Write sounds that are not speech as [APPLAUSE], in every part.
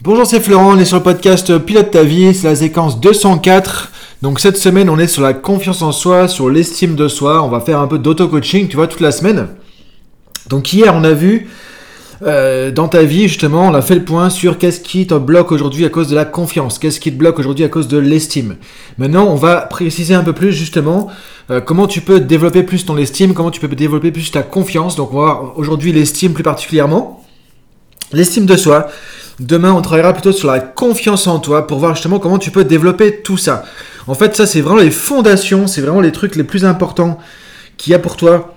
Bonjour, c'est Florent, on est sur le podcast Pilote ta vie, c'est la séquence 204. Donc cette semaine, on est sur la confiance en soi, sur l'estime de soi. On va faire un peu d'auto-coaching, tu vois, toute la semaine. Donc hier, on a vu euh, dans ta vie, justement, on a fait le point sur qu'est-ce qui te bloque aujourd'hui à cause de la confiance, qu'est-ce qui te bloque aujourd'hui à cause de l'estime. Maintenant, on va préciser un peu plus, justement, euh, comment tu peux développer plus ton estime, comment tu peux développer plus ta confiance. Donc on va voir aujourd'hui l'estime plus particulièrement. L'estime de soi. Demain, on travaillera plutôt sur la confiance en toi pour voir justement comment tu peux développer tout ça. En fait, ça, c'est vraiment les fondations, c'est vraiment les trucs les plus importants qu'il y a pour toi.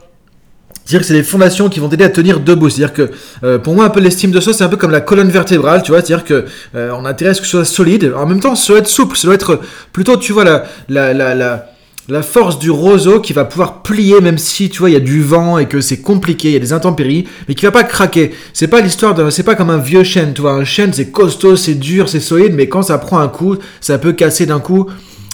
C'est-à-dire que c'est les fondations qui vont t'aider à tenir debout. C'est-à-dire que euh, pour moi, un peu l'estime de soi, c'est un peu comme la colonne vertébrale, tu vois. C'est-à-dire que euh, on a que ce soit solide. En même temps, ça doit être souple, ça doit être plutôt, tu vois, la, la, la, la la force du roseau qui va pouvoir plier même si tu vois il y a du vent et que c'est compliqué, il y a des intempéries, mais qui va pas craquer. C'est pas l'histoire de, c'est pas comme un vieux chêne, tu vois, un chêne c'est costaud, c'est dur, c'est solide, mais quand ça prend un coup, ça peut casser d'un coup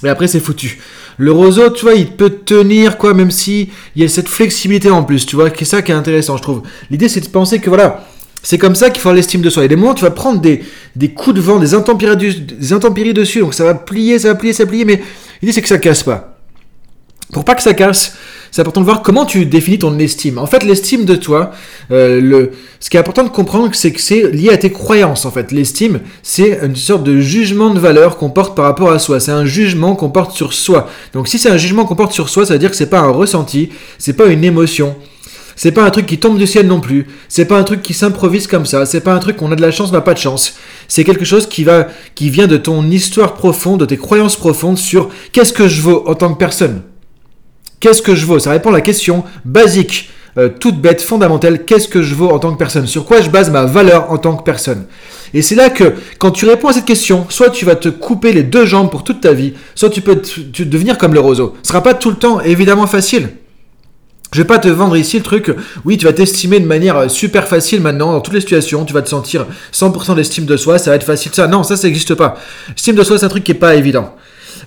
et après c'est foutu. Le roseau, tu vois, il peut tenir quoi, même si il y a cette flexibilité en plus, tu vois, c'est ça qui est intéressant, je trouve. L'idée c'est de penser que voilà. C'est comme ça qu'il faut l'estime de soi. A des moments tu vas prendre des, des coups de vent, des intempéries, des intempéries dessus, donc ça va plier, ça va plier, ça va plier, mais l'idée c'est que ça casse pas. Pour pas que ça casse, c'est important de voir comment tu définis ton estime. En fait, l'estime de toi, euh, le, ce qui est important de comprendre, c'est que c'est lié à tes croyances. En fait, l'estime, c'est une sorte de jugement de valeur qu'on porte par rapport à soi. C'est un jugement qu'on porte sur soi. Donc, si c'est un jugement qu'on porte sur soi, ça veut dire que c'est pas un ressenti, c'est pas une émotion. C'est pas un truc qui tombe du ciel non plus. C'est pas un truc qui s'improvise comme ça. C'est pas un truc qu'on a de la chance, on n'a pas de chance. C'est quelque chose qui va, qui vient de ton histoire profonde, de tes croyances profondes sur qu'est-ce que je vaux en tant que personne. Qu'est-ce que je vaux? Ça répond à la question basique, euh, toute bête, fondamentale. Qu'est-ce que je vaux en tant que personne? Sur quoi je base ma valeur en tant que personne? Et c'est là que, quand tu réponds à cette question, soit tu vas te couper les deux jambes pour toute ta vie, soit tu peux devenir comme le roseau. Ce sera pas tout le temps évidemment facile. Je vais pas te vendre ici le truc, oui, tu vas t'estimer de manière super facile maintenant, dans toutes les situations, tu vas te sentir 100% d'estime de soi, ça va être facile, ça. Non, ça, ça n'existe pas. Estime de soi, c'est un truc qui est pas évident.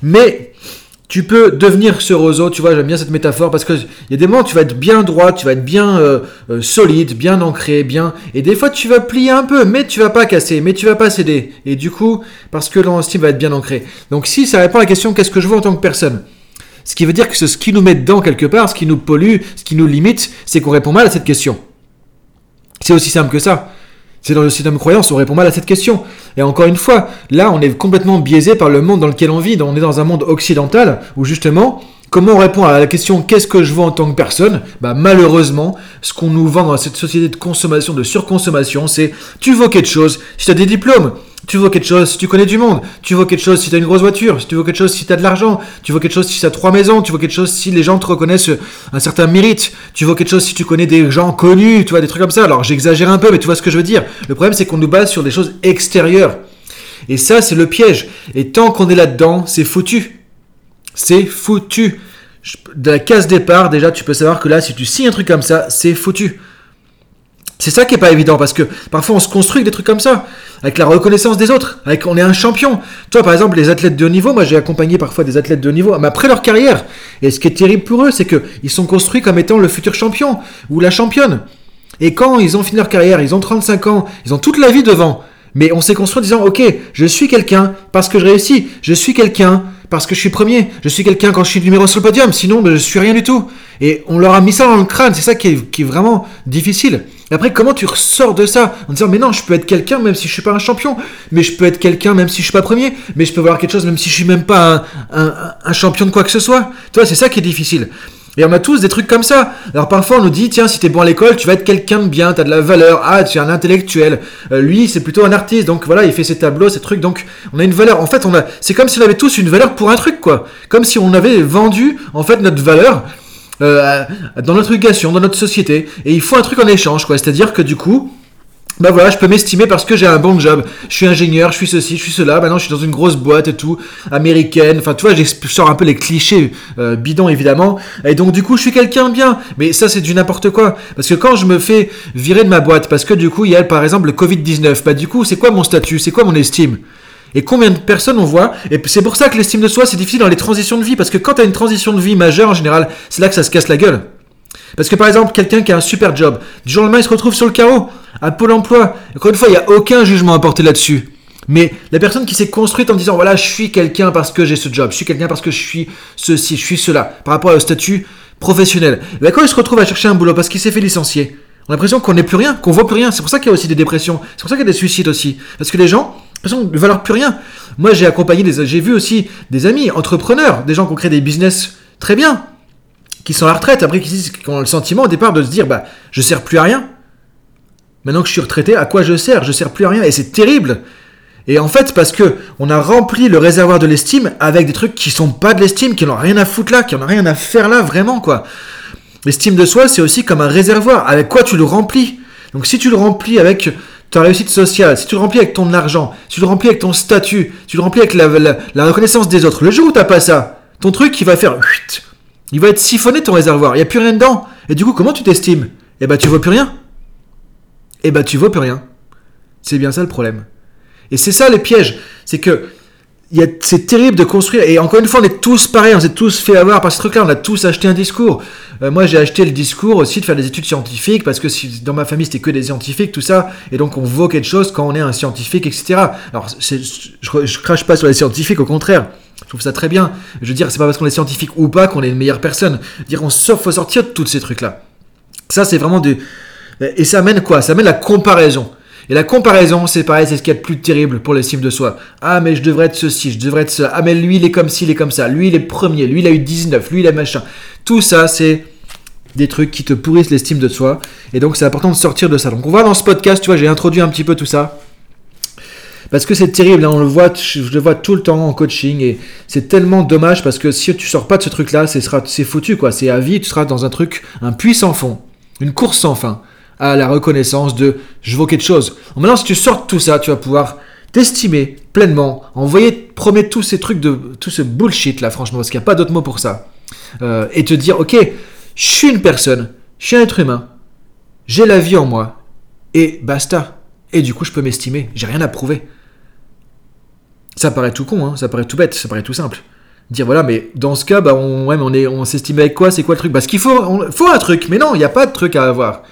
Mais tu peux devenir ce roseau, tu vois, j'aime bien cette métaphore parce que il y a des moments où tu vas être bien droit, tu vas être bien euh, euh, solide, bien ancré, bien, et des fois tu vas plier un peu, mais tu vas pas casser, mais tu vas pas céder, et du coup, parce que l'estime va être bien ancré. Donc si ça répond à la question qu'est-ce que je veux en tant que personne, ce qui veut dire que ce qui nous met dedans quelque part, ce qui nous pollue, ce qui nous limite, c'est qu'on répond mal à cette question. C'est aussi simple que ça. C'est dans le système de croyance, on répond mal à cette question. Et encore une fois, là, on est complètement biaisé par le monde dans lequel on vit. On est dans un monde occidental où justement, comment on répond à la question qu'est-ce que je veux en tant que personne? Bah malheureusement, ce qu'on nous vend dans cette société de consommation, de surconsommation, c'est tu vaux quelque chose. Si tu as des diplômes, tu vaux quelque chose si tu connais du monde. Tu vaux quelque chose si tu as une grosse voiture. Tu vaux quelque chose si tu as de l'argent. Tu vaux quelque chose si tu as trois maisons. Tu vaux quelque chose si les gens te reconnaissent un certain mérite. Tu vaux quelque chose si tu connais des gens connus. Tu vois, des trucs comme ça. Alors j'exagère un peu, mais tu vois ce que je veux dire. Le problème, c'est qu'on nous base sur des choses extérieures. Et ça, c'est le piège. Et tant qu'on est là-dedans, c'est foutu. C'est foutu. De la case départ, déjà, tu peux savoir que là, si tu signes un truc comme ça, c'est foutu. C'est ça qui est pas évident parce que parfois on se construit des trucs comme ça, avec la reconnaissance des autres, avec on est un champion. Toi par exemple les athlètes de haut niveau, moi j'ai accompagné parfois des athlètes de haut niveau, mais après leur carrière. Et ce qui est terrible pour eux, c'est que ils sont construits comme étant le futur champion ou la championne. Et quand ils ont fini leur carrière, ils ont 35 ans, ils ont toute la vie devant. Mais on s'est construit en disant ok, je suis quelqu'un parce que je réussis, je suis quelqu'un parce que je suis premier, je suis quelqu'un quand je suis numéro sur le podium, sinon ben, je suis rien du tout. Et on leur a mis ça dans le crâne, c'est ça qui est, qui est vraiment difficile. Et après, comment tu ressors de ça En disant, mais non, je peux être quelqu'un même si je suis pas un champion, mais je peux être quelqu'un même si je suis pas premier, mais je peux vouloir quelque chose même si je suis même pas un, un, champion de quoi que ce soit. Tu vois, c'est ça qui est difficile. Et on a tous des trucs comme ça. Alors parfois on nous dit, tiens, si t'es bon à l'école, tu vas être quelqu'un de bien, t'as de la valeur, ah, tu es un intellectuel. Euh, lui, c'est plutôt un artiste, donc voilà, il fait ses tableaux, ses trucs, donc on a une valeur. En fait, on a, c'est comme si on avait tous une valeur pour un truc, quoi. Comme si on avait vendu, en fait, notre valeur euh, dans notre éducation, dans notre société, et il faut un truc en échange, quoi. C'est-à-dire que du coup, bah voilà, je peux m'estimer parce que j'ai un bon job. Je suis ingénieur, je suis ceci, je suis cela. Maintenant, je suis dans une grosse boîte et tout, américaine. Enfin, tu vois, je sors un peu les clichés euh, bidons, évidemment. Et donc, du coup, je suis quelqu'un bien. Mais ça, c'est du n'importe quoi. Parce que quand je me fais virer de ma boîte, parce que du coup, il y a, par exemple, le Covid-19, bah du coup, c'est quoi mon statut? C'est quoi mon estime? Et combien de personnes on voit Et c'est pour ça que l'estime de soi, c'est difficile dans les transitions de vie. Parce que quand tu as une transition de vie majeure, en général, c'est là que ça se casse la gueule. Parce que par exemple, quelqu'un qui a un super job, du jour au lendemain, il se retrouve sur le carreau, à Pôle emploi. Encore une fois, il n'y a aucun jugement à porter là-dessus. Mais la personne qui s'est construite en disant voilà, je suis quelqu'un parce que j'ai ce job, je suis quelqu'un parce que je suis ceci, je suis cela, par rapport au statut professionnel. Ben, quand il se retrouve à chercher un boulot parce qu'il s'est fait licencier, on a l'impression qu'on n'est plus rien, qu'on voit plus rien. C'est pour ça qu'il y a aussi des dépressions. C'est pour ça qu'il y a des suicides aussi. Parce que les gens, ne valent plus rien. Moi, j'ai accompagné des, j'ai vu aussi des amis entrepreneurs, des gens qui ont créé des business très bien, qui sont à la retraite, après qui, ont le sentiment au départ de se dire, bah, je sers plus à rien. Maintenant que je suis retraité, à quoi je sers? Je sers plus à rien. Et c'est terrible. Et en fait, parce que on a rempli le réservoir de l'estime avec des trucs qui sont pas de l'estime, qui n'ont rien à foutre là, qui n'ont rien à faire là, vraiment, quoi. L'estime de soi, c'est aussi comme un réservoir. Avec quoi tu le remplis? Donc si tu le remplis avec ta réussite sociale, si tu le remplis avec ton argent, si tu le remplis avec ton statut, si tu le remplis avec la, reconnaissance des autres, le jour où tu n'as pas ça, ton truc, il va faire... Il va être siphonné ton réservoir. Il n'y a plus rien dedans. Et du coup, comment tu t'estimes? Eh ben, tu vois plus rien. Eh ben, tu vois plus rien. C'est bien ça le problème. Et c'est ça les pièges. C'est que c'est terrible de construire. Et encore une fois, on est tous pareils, on s'est tous fait avoir par ce truc-là. On a tous acheté un discours. Euh, moi, j'ai acheté le discours aussi de faire des études scientifiques parce que si, dans ma famille, c'était que des scientifiques, tout ça. Et donc, on vaut quelque chose quand on est un scientifique, etc. Alors, je, je crache pas sur les scientifiques, au contraire. Je trouve ça très bien. Je veux dire, c'est pas parce qu'on est scientifique ou pas qu'on est une meilleure personne. Dire, on faut sortir de tous ces trucs-là. Ça, c'est vraiment du. Et ça amène quoi? Ça amène la comparaison. Et la comparaison, c'est pareil, c'est ce qui est le plus terrible pour l'estime de soi. Ah, mais je devrais être ceci, je devrais être ça. Ah, mais lui, il est comme ci, il est comme ça. Lui, il est premier. Lui, il a eu 19. Lui, il a machin. Tout ça, c'est des trucs qui te pourrissent l'estime de soi. Et donc, c'est important de sortir de ça. Donc, on va dans ce podcast, tu vois, j'ai introduit un petit peu tout ça. Parce que c'est terrible, hein, on le voit, je le vois tout le temps en coaching et c'est tellement dommage parce que si tu sors pas de ce truc-là, c'est foutu quoi. C'est à vie, tu seras dans un truc, un puits sans fond, une course sans fin à la reconnaissance de je vaux quelque chose. Maintenant, si tu sors tout ça, tu vas pouvoir t'estimer pleinement, envoyer, promettre tous ces trucs de tout ce bullshit là, franchement, parce qu'il n'y a pas d'autre mot pour ça, euh, et te dire ok, je suis une personne, je suis un être humain, j'ai la vie en moi, et basta. Et du coup, je peux m'estimer, j'ai rien à prouver. Ça paraît tout con, hein, ça paraît tout bête, ça paraît tout simple. Dire voilà, mais dans ce cas, bah, on, ouais, on, est, on s'estime avec quoi C'est quoi le truc? Parce qu'il faut, faut un truc, mais non, il n'y a pas de truc à avoir.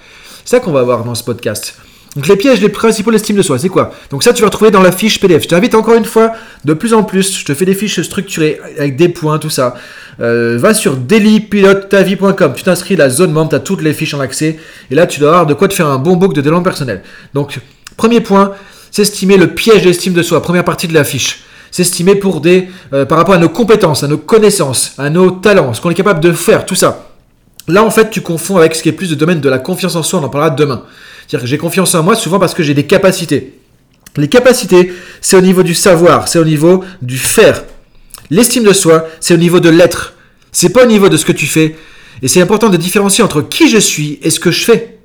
Ça qu'on va voir dans ce podcast. Donc les pièges les principaux l'estime de soi, c'est quoi? Donc ça tu vas retrouver dans la fiche PDF. Je t'invite encore une fois, de plus en plus, je te fais des fiches structurées avec des points, tout ça. Euh, va sur dailypilotetavie.com, tu t'inscris la zone membre, tu toutes les fiches en accès, et là tu dois avoir de quoi te faire un bon book de développement personnel. Donc premier point, s'estimer le piège d'estime de soi, première partie de la fiche. S'estimer pour des, euh, par rapport à nos compétences, à nos connaissances, à nos talents, ce qu'on est capable de faire, tout ça. Là, en fait, tu confonds avec ce qui est plus de domaine de la confiance en soi, on en parlera demain. C'est-à-dire que j'ai confiance en moi souvent parce que j'ai des capacités. Les capacités, c'est au niveau du savoir, c'est au niveau du faire. L'estime de soi, c'est au niveau de l'être. C'est pas au niveau de ce que tu fais. Et c'est important de différencier entre qui je suis et ce que je fais.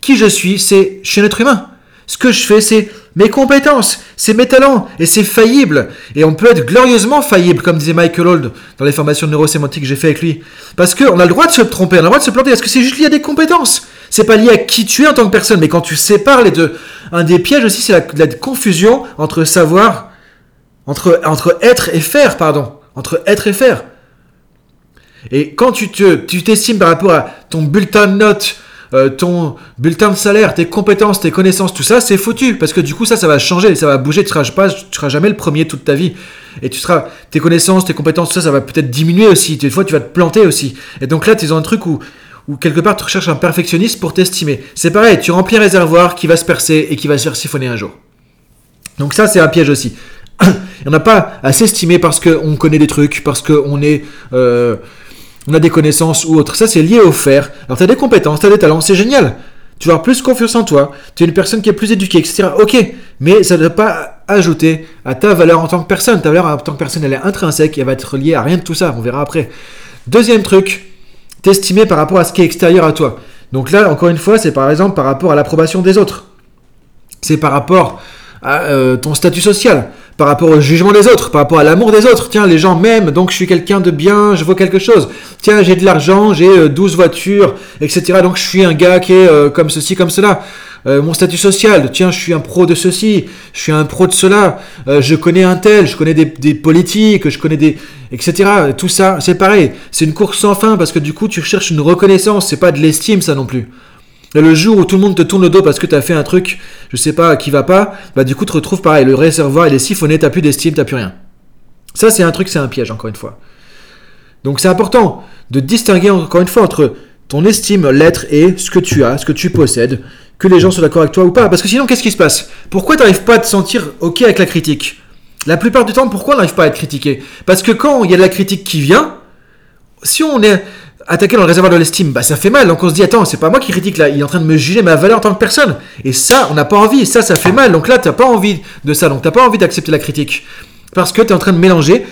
Qui je suis, c'est je suis humain. Ce que je fais, c'est mes compétences, c'est mes talents, et c'est faillible. Et on peut être glorieusement faillible, comme disait Michael Old dans les formations neurosémantiques que j'ai fait avec lui. Parce qu'on a le droit de se tromper, on a le droit de se planter, parce que c'est juste lié à des compétences? C'est pas lié à qui tu es en tant que personne, mais quand tu sépares les deux. Un des pièges aussi, c'est la, confusion entre savoir, entre, entre être et faire, pardon. Entre être et faire. Et quand tu te, tu t'estimes par rapport à ton bulletin de notes, euh, ton bulletin de salaire, tes compétences, tes connaissances, tout ça, c'est foutu. Parce que du coup, ça, ça va changer, ça va bouger. Tu seras, pas, tu seras jamais le premier toute ta vie. Et tu seras, tes connaissances, tes compétences, tout ça, ça va peut-être diminuer aussi. Des fois, tu vas te planter aussi. Et donc là, tu dans un truc où, où quelque part, tu recherches un perfectionniste pour t'estimer. C'est pareil, tu remplis un réservoir qui va se percer et qui va se faire siphonner un jour. Donc ça, c'est un piège aussi. [COUGHS] On n'a pas à s'estimer parce qu'on connaît des trucs, parce qu'on est... Euh, on a des connaissances ou autre. Ça, c'est lié au faire. Alors, tu as des compétences, tu as des talents, c'est génial. Tu vas avoir plus confiance en toi, tu es une personne qui est plus éduquée, etc. Ok, mais ça ne doit pas ajouter à ta valeur en tant que personne. Ta valeur en tant que personne, elle est intrinsèque, elle va être liée à rien de tout ça, on verra après. Deuxième truc, t'estimer par rapport à ce qui est extérieur à toi. Donc là, encore une fois, c'est par exemple par rapport à l'approbation des autres. C'est par rapport euh, ton statut social par rapport au jugement des autres, par rapport à l'amour des autres. Tiens, les gens m'aiment, donc je suis quelqu'un de bien, je vaux quelque chose. Tiens, j'ai de l'argent, j'ai 12 euh, voitures, etc. Donc je suis un gars qui est euh, comme ceci, comme cela. Euh, mon statut social, tiens, je suis un pro de ceci, je suis un pro de cela, je connais un tel, je connais des, des, politiques, je connais des... etc. Tout ça, c'est pareil. C'est une course sans fin parce que du coup, tu cherches une reconnaissance, c'est pas de l'estime ça non plus. Le jour où tout le monde te tourne le dos parce que tu as fait un truc, je sais pas, qui va pas, bah du coup, tu te retrouves pareil. Le réservoir, il est siphonné, t'as plus d'estime, t'as plus rien. Ça, c'est un truc, c'est un piège, encore une fois. Donc, c'est important de distinguer, encore une fois, entre ton estime, l'être et ce que tu as, ce que tu possèdes, que les gens soient d'accord avec toi ou pas. Parce que sinon, qu'est-ce qui se passe? Pourquoi tu n'arrives pas à te sentir OK avec la critique? La plupart du temps, pourquoi on n'arrive pas à être critiqué? Parce que quand il y a de la critique qui vient, si on est attaqué dans le réservoir de l'estime, bah ça fait mal. Donc on se dit, attends, c'est pas moi qui critique là, il est en train de me juger ma valeur en tant que personne. Et ça, on n'a pas envie, ça, ça fait mal. Donc là, tu n'as pas envie de ça, donc tu n'as pas envie d'accepter la critique. Parce que tu es en train de mélanger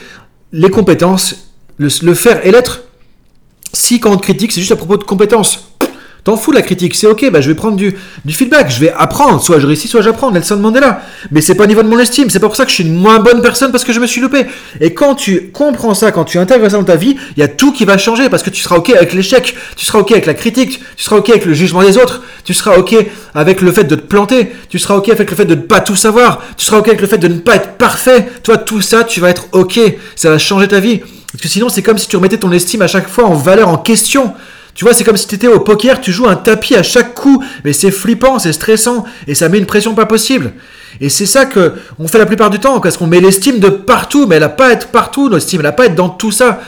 les compétences, le, faire et l'être. Si quand on te critique, c'est juste à propos de compétences. T'en fous de la critique, c'est ok, bah je vais prendre du, du, feedback, je vais apprendre, soit je réussis, soit j'apprends, Nelson Mandela. Mais c'est pas au niveau de mon estime, c'est pas pour ça que je suis une moins bonne personne parce que je me suis loupé. Et quand tu comprends ça, quand tu intègres ça dans ta vie, il y a tout qui va changer parce que tu seras ok avec l'échec, tu seras ok avec la critique, tu seras ok avec le jugement des autres, tu seras ok avec le fait de te planter, tu seras ok avec le fait de ne pas tout savoir, tu seras ok avec le fait de ne pas être parfait. Toi, tout ça, tu vas être ok, ça va changer ta vie. Parce que sinon, c'est comme si tu remettais ton estime à chaque fois en valeur, en question. Tu vois, c'est comme si tu étais au poker, tu joues un tapis à chaque coup, mais c'est flippant, c'est stressant, et ça met une pression pas possible. Et c'est ça que on fait la plupart du temps, parce qu'on met l'estime de partout, mais elle n'a pas à être partout, l'estime, elle n'a pas à être dans tout ça.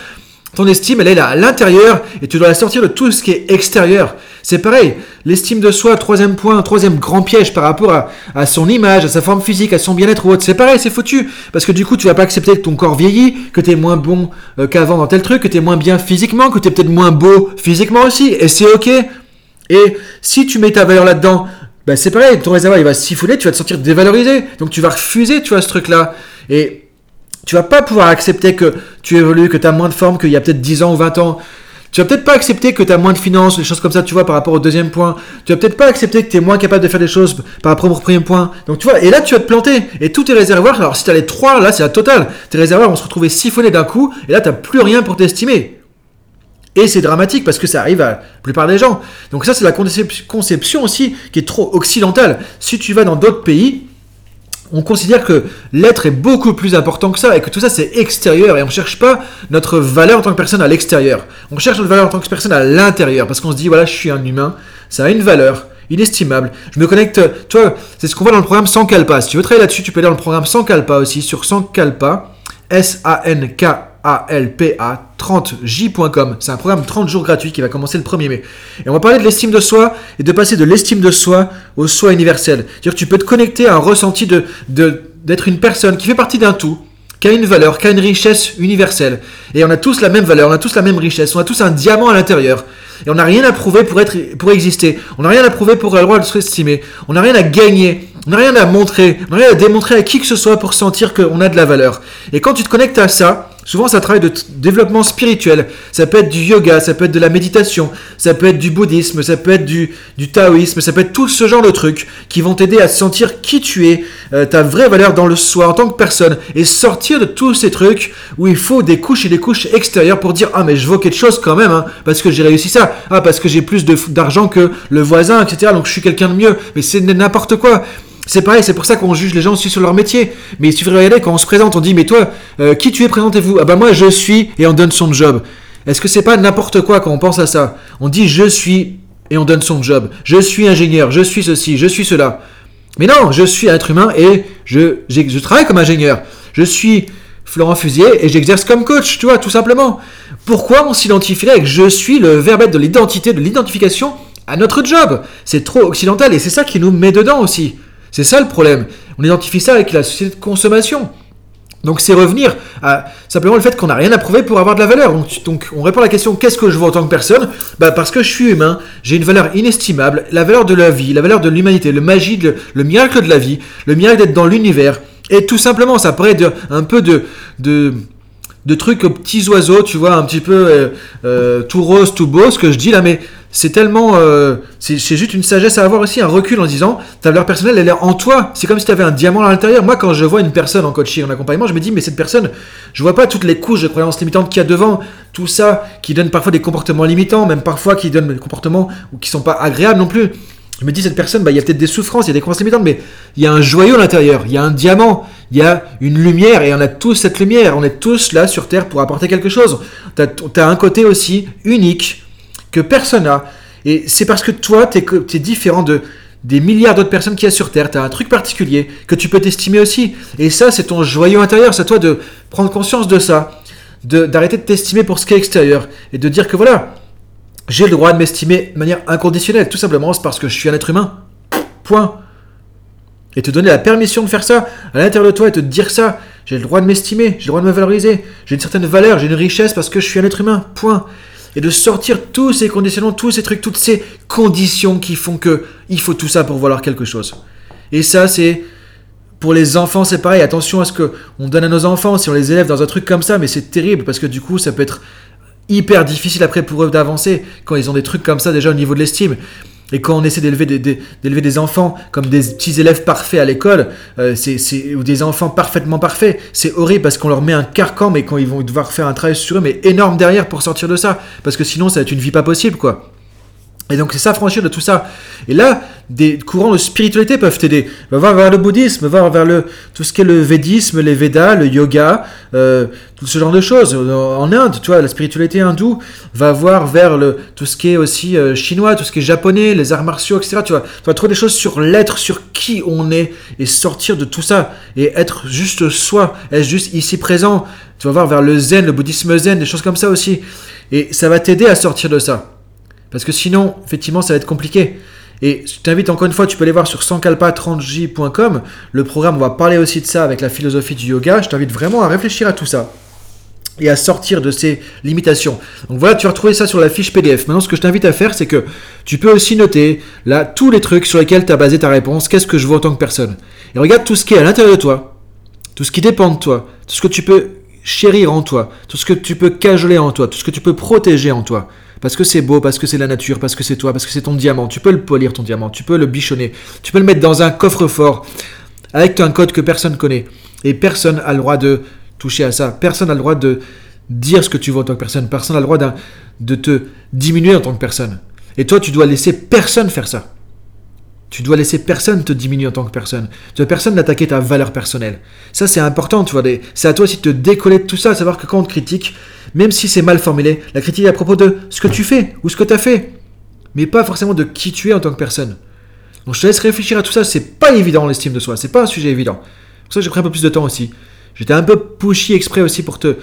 Ton estime, elle est là à l'intérieur et tu dois la sortir de tout ce qui est extérieur. C'est pareil, l'estime de soi, troisième point, troisième grand piège par rapport à, son image, à sa forme physique, à son bien-être ou autre. C'est pareil, c'est foutu. Parce que du coup, tu vas pas accepter que ton corps vieillit, que tu es moins bon euh, qu'avant dans tel truc, que tu es moins bien physiquement, que tu es peut-être moins beau physiquement aussi. Et c'est ok. Et si tu mets ta valeur là-dedans, bah c'est pareil, ton réservoir il va siffler, tu vas te sentir dévalorisé. Donc tu vas refuser, tu vois, ce truc-là. Et tu vas pas pouvoir accepter que tu évolues, que tu as moins de forme qu'il y a peut-être 10 ans ou 20 ans. Tu vas peut-être pas accepter que tu as moins de finances, des choses comme ça, tu vois, par rapport au deuxième point. Tu vas peut-être pas accepter que tu es moins capable de faire des choses par rapport au premier point. Donc tu vois, et là tu vas te planter. Et tous tes réservoirs, alors si tu as les trois, là c'est la totale. Tes réservoirs vont se retrouver siphonnés d'un coup, et là tu plus rien pour t'estimer. Et c'est dramatique parce que ça arrive à la plupart des gens. Donc ça c'est la conception aussi qui est trop occidentale. Si tu vas dans d'autres pays, on considère que l'être est beaucoup plus important que ça et que tout ça c'est extérieur et on ne cherche pas notre valeur en tant que personne à l'extérieur. On cherche notre valeur en tant que personne à l'intérieur parce qu'on se dit voilà, je suis un humain, ça a une valeur inestimable. Je me connecte, toi, c'est ce qu'on voit dans le programme Sankalpa. Si tu veux travailler là-dessus, tu peux aller dans le programme Sankalpa aussi sur Sankalpa, S-A-N-K ALPA 30J.com. C'est un programme 30 jours gratuit qui va commencer le 1er mai. Et on va parler de l'estime de soi et de passer de l'estime de soi au soi universel. Que tu peux te connecter à un ressenti de, d'être une personne qui fait partie d'un tout, qui a une valeur, qui a une richesse universelle. Et on a tous la même valeur, on a tous la même richesse, on a tous un diamant à l'intérieur. Et on n'a rien à prouver pour, être, pour exister. On n'a rien à prouver pour avoir le droit de se estimer. On n'a rien à gagner. On n'a rien à montrer. On n'a rien à démontrer à qui que ce soit pour sentir qu'on a de la valeur. Et quand tu te connectes à ça, Souvent, ça travaille de développement spirituel. Ça peut être du yoga, ça peut être de la méditation, ça peut être du bouddhisme, ça peut être du, taoïsme, ça peut être tout ce genre de trucs qui vont t'aider à sentir qui tu es, euh, ta vraie valeur dans le soi en tant que personne, et sortir de tous ces trucs où il faut des couches et des couches extérieures pour dire ah mais je vaux quelque chose quand même, hein, parce que j'ai réussi ça, ah parce que j'ai plus d'argent que le voisin, etc. Donc je suis quelqu'un de mieux. Mais c'est n'importe quoi. C'est pareil, c'est pour ça qu'on juge les gens aussi sur leur métier. Mais il suffit de regarder quand on se présente, on dit mais toi, euh, qui tu es, présentez-vous Ah bah moi je suis et on donne son job. Est-ce que c'est pas n'importe quoi quand on pense à ça? On dit je suis et on donne son job. Je suis ingénieur, je suis ceci, je suis cela. Mais non, je suis un être humain et je, je travaille comme ingénieur. Je suis Florent Fusier et j'exerce comme coach, tu vois, tout simplement. Pourquoi on s'identifierait avec je suis le verbe de l'identité, de l'identification à notre job? C'est trop occidental et c'est ça qui nous met dedans aussi. C'est ça le problème. On identifie ça avec la société de consommation. Donc c'est revenir à simplement le fait qu'on n'a rien à prouver pour avoir de la valeur. Donc, on répond à la question qu'est-ce que je veux en tant que personne? Bah Parce que je suis humain, j'ai une valeur inestimable, la valeur de la vie, la valeur de l'humanité, le magie, le miracle de la vie, le miracle d'être dans l'univers. Et tout simplement, ça paraît un peu de, de trucs aux petits oiseaux, tu vois, un petit peu euh, euh, tout rose, tout beau, ce que je dis là, mais c'est tellement. Euh, c'est juste une sagesse à avoir aussi, un recul en disant ta valeur personnelle, elle est en toi. C'est comme si tu avais un diamant à l'intérieur. Moi, quand je vois une personne en coaching, en accompagnement, je me dis, mais cette personne, je vois pas toutes les couches de croyances limitantes qu'il y a devant, tout ça qui donne parfois des comportements limitants, même parfois qui donnent des comportements qui sont pas agréables non plus. Je me dis, cette personne, bah, il y a peut-être des souffrances, il y a des croyances limitantes, mais il y a un joyau à l'intérieur, il y a un diamant, il y a une lumière, et on a tous cette lumière. On est tous là sur Terre pour apporter quelque chose. Tu as, un côté aussi unique que personne n'a. Et c'est parce que toi, tu es, différent de, des milliards d'autres personnes qu'il y a sur Terre. Tu as un truc particulier que tu peux t'estimer aussi. Et ça, c'est ton joyau intérieur. C'est à toi de prendre conscience de ça, d'arrêter de t'estimer pour ce qui est extérieur et de dire que voilà, j'ai le droit de m'estimer de manière inconditionnelle. Tout simplement, c'est parce que je suis un être humain. Point. Et te donner la permission de faire ça à l'intérieur de toi et te dire ça. J'ai le droit de m'estimer, j'ai le droit de me valoriser, j'ai une certaine valeur, j'ai une richesse parce que je suis un être humain. Point et de sortir tous ces conditionnements, tous ces trucs, toutes ces conditions qui font que il faut tout ça pour vouloir quelque chose. Et ça, c'est pour les enfants, c'est pareil. Attention à ce que on donne à nos enfants si on les élève dans un truc comme ça, mais c'est terrible parce que du coup, ça peut être hyper difficile après pour eux d'avancer quand ils ont des trucs comme ça déjà au niveau de l'estime. Et quand on essaie d'élever des, des enfants comme des petits élèves parfaits à l'école, euh, c'est, ou des enfants parfaitement parfaits, c'est horrible parce qu'on leur met un carcan, mais quand ils vont devoir faire un travail sur eux, mais énorme derrière pour sortir de ça. Parce que sinon, ça va être une vie pas possible, quoi. Et donc c'est s'affranchir de tout ça. Et là, des courants de spiritualité peuvent t'aider. Va voir vers le bouddhisme, va vers le, tout ce qui est le védisme, les Védas, le yoga, euh, tout ce genre de choses. En Inde, tu vois, la spiritualité hindoue va voir vers le, tout ce qui est aussi euh, chinois, tout ce qui est japonais, les arts martiaux, etc. Tu vois, tu vas trouver des choses sur l'être, sur qui on est, et sortir de tout ça, et être juste soi, être juste ici présent. Tu vas voir vers le zen, le bouddhisme zen, des choses comme ça aussi. Et ça va t'aider à sortir de ça. Parce que sinon, effectivement, ça va être compliqué. Et je t'invite encore une fois, tu peux aller voir sur sankalpa30j.com. Le programme, on va parler aussi de ça avec la philosophie du yoga. Je t'invite vraiment à réfléchir à tout ça et à sortir de ces limitations. Donc voilà, tu vas retrouver ça sur la fiche PDF. Maintenant, ce que je t'invite à faire, c'est que tu peux aussi noter là tous les trucs sur lesquels tu as basé ta réponse. Qu'est-ce que je vois en tant que personne? Et regarde tout ce qui est à l'intérieur de toi, tout ce qui dépend de toi, tout ce que tu peux chérir en toi, tout ce que tu peux cajoler en toi, tout ce que tu peux protéger en toi. Parce que c'est beau, parce que c'est la nature, parce que c'est toi, parce que c'est ton diamant. Tu peux le polir, ton diamant. Tu peux le bichonner. Tu peux le mettre dans un coffre-fort avec un code que personne connaît. Et personne n'a le droit de toucher à ça. Personne n'a le droit de dire ce que tu veux en tant que personne. Personne n'a le droit de te diminuer en tant que personne. Et toi, tu dois laisser personne faire ça. Tu dois laisser personne te diminuer en tant que personne. Tu dois personne n'attaquer ta valeur personnelle. Ça, c'est important, tu vois. C'est à toi aussi de te décoller de tout ça, savoir que quand on critique, même si c'est mal formulé, la critique est à propos de ce que tu fais ou ce que tu as fait, mais pas forcément de qui tu es en tant que personne. Donc je te laisse réfléchir à tout ça, c'est pas évident l'estime de soi, c'est pas un sujet évident. Pour ça, j'ai pris un peu plus de temps aussi. J'étais un peu pushy exprès aussi pour te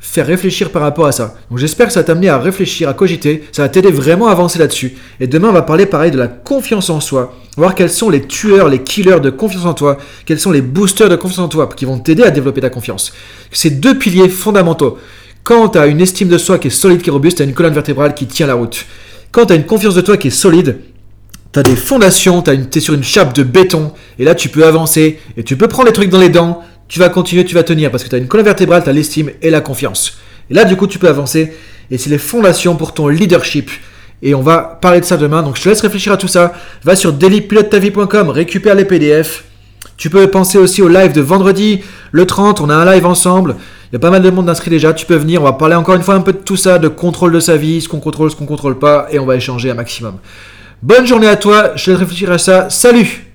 faire réfléchir par rapport à ça. Donc j'espère que ça va t'amener à réfléchir, à cogiter, ça va t'aider vraiment à avancer là-dessus. Et demain, on va parler pareil de la confiance en soi, voir quels sont les tueurs, les killers de confiance en toi, quels sont les boosters de confiance en toi qui vont t'aider à développer ta confiance. Ces deux piliers fondamentaux. Quand tu as une estime de soi qui est solide, qui est robuste, tu as une colonne vertébrale qui tient la route. Quand tu as une confiance de toi qui est solide, tu as des fondations, tu es sur une chape de béton, et là tu peux avancer, et tu peux prendre les trucs dans les dents, tu vas continuer, tu vas tenir parce que tu as une colonne vertébrale, tu as l'estime et la confiance. Et là, du coup, tu peux avancer et c'est les fondations pour ton leadership. Et on va parler de ça demain. Donc, je te laisse réfléchir à tout ça. Va sur dailypilotetavie.com, récupère les PDF. Tu peux penser aussi au live de vendredi, le 30. On a un live ensemble. Il y a pas mal de monde inscrit déjà. Tu peux venir. On va parler encore une fois un peu de tout ça, de contrôle de sa vie, ce qu'on contrôle, ce qu'on contrôle pas. Et on va échanger un maximum. Bonne journée à toi. Je te laisse réfléchir à ça. Salut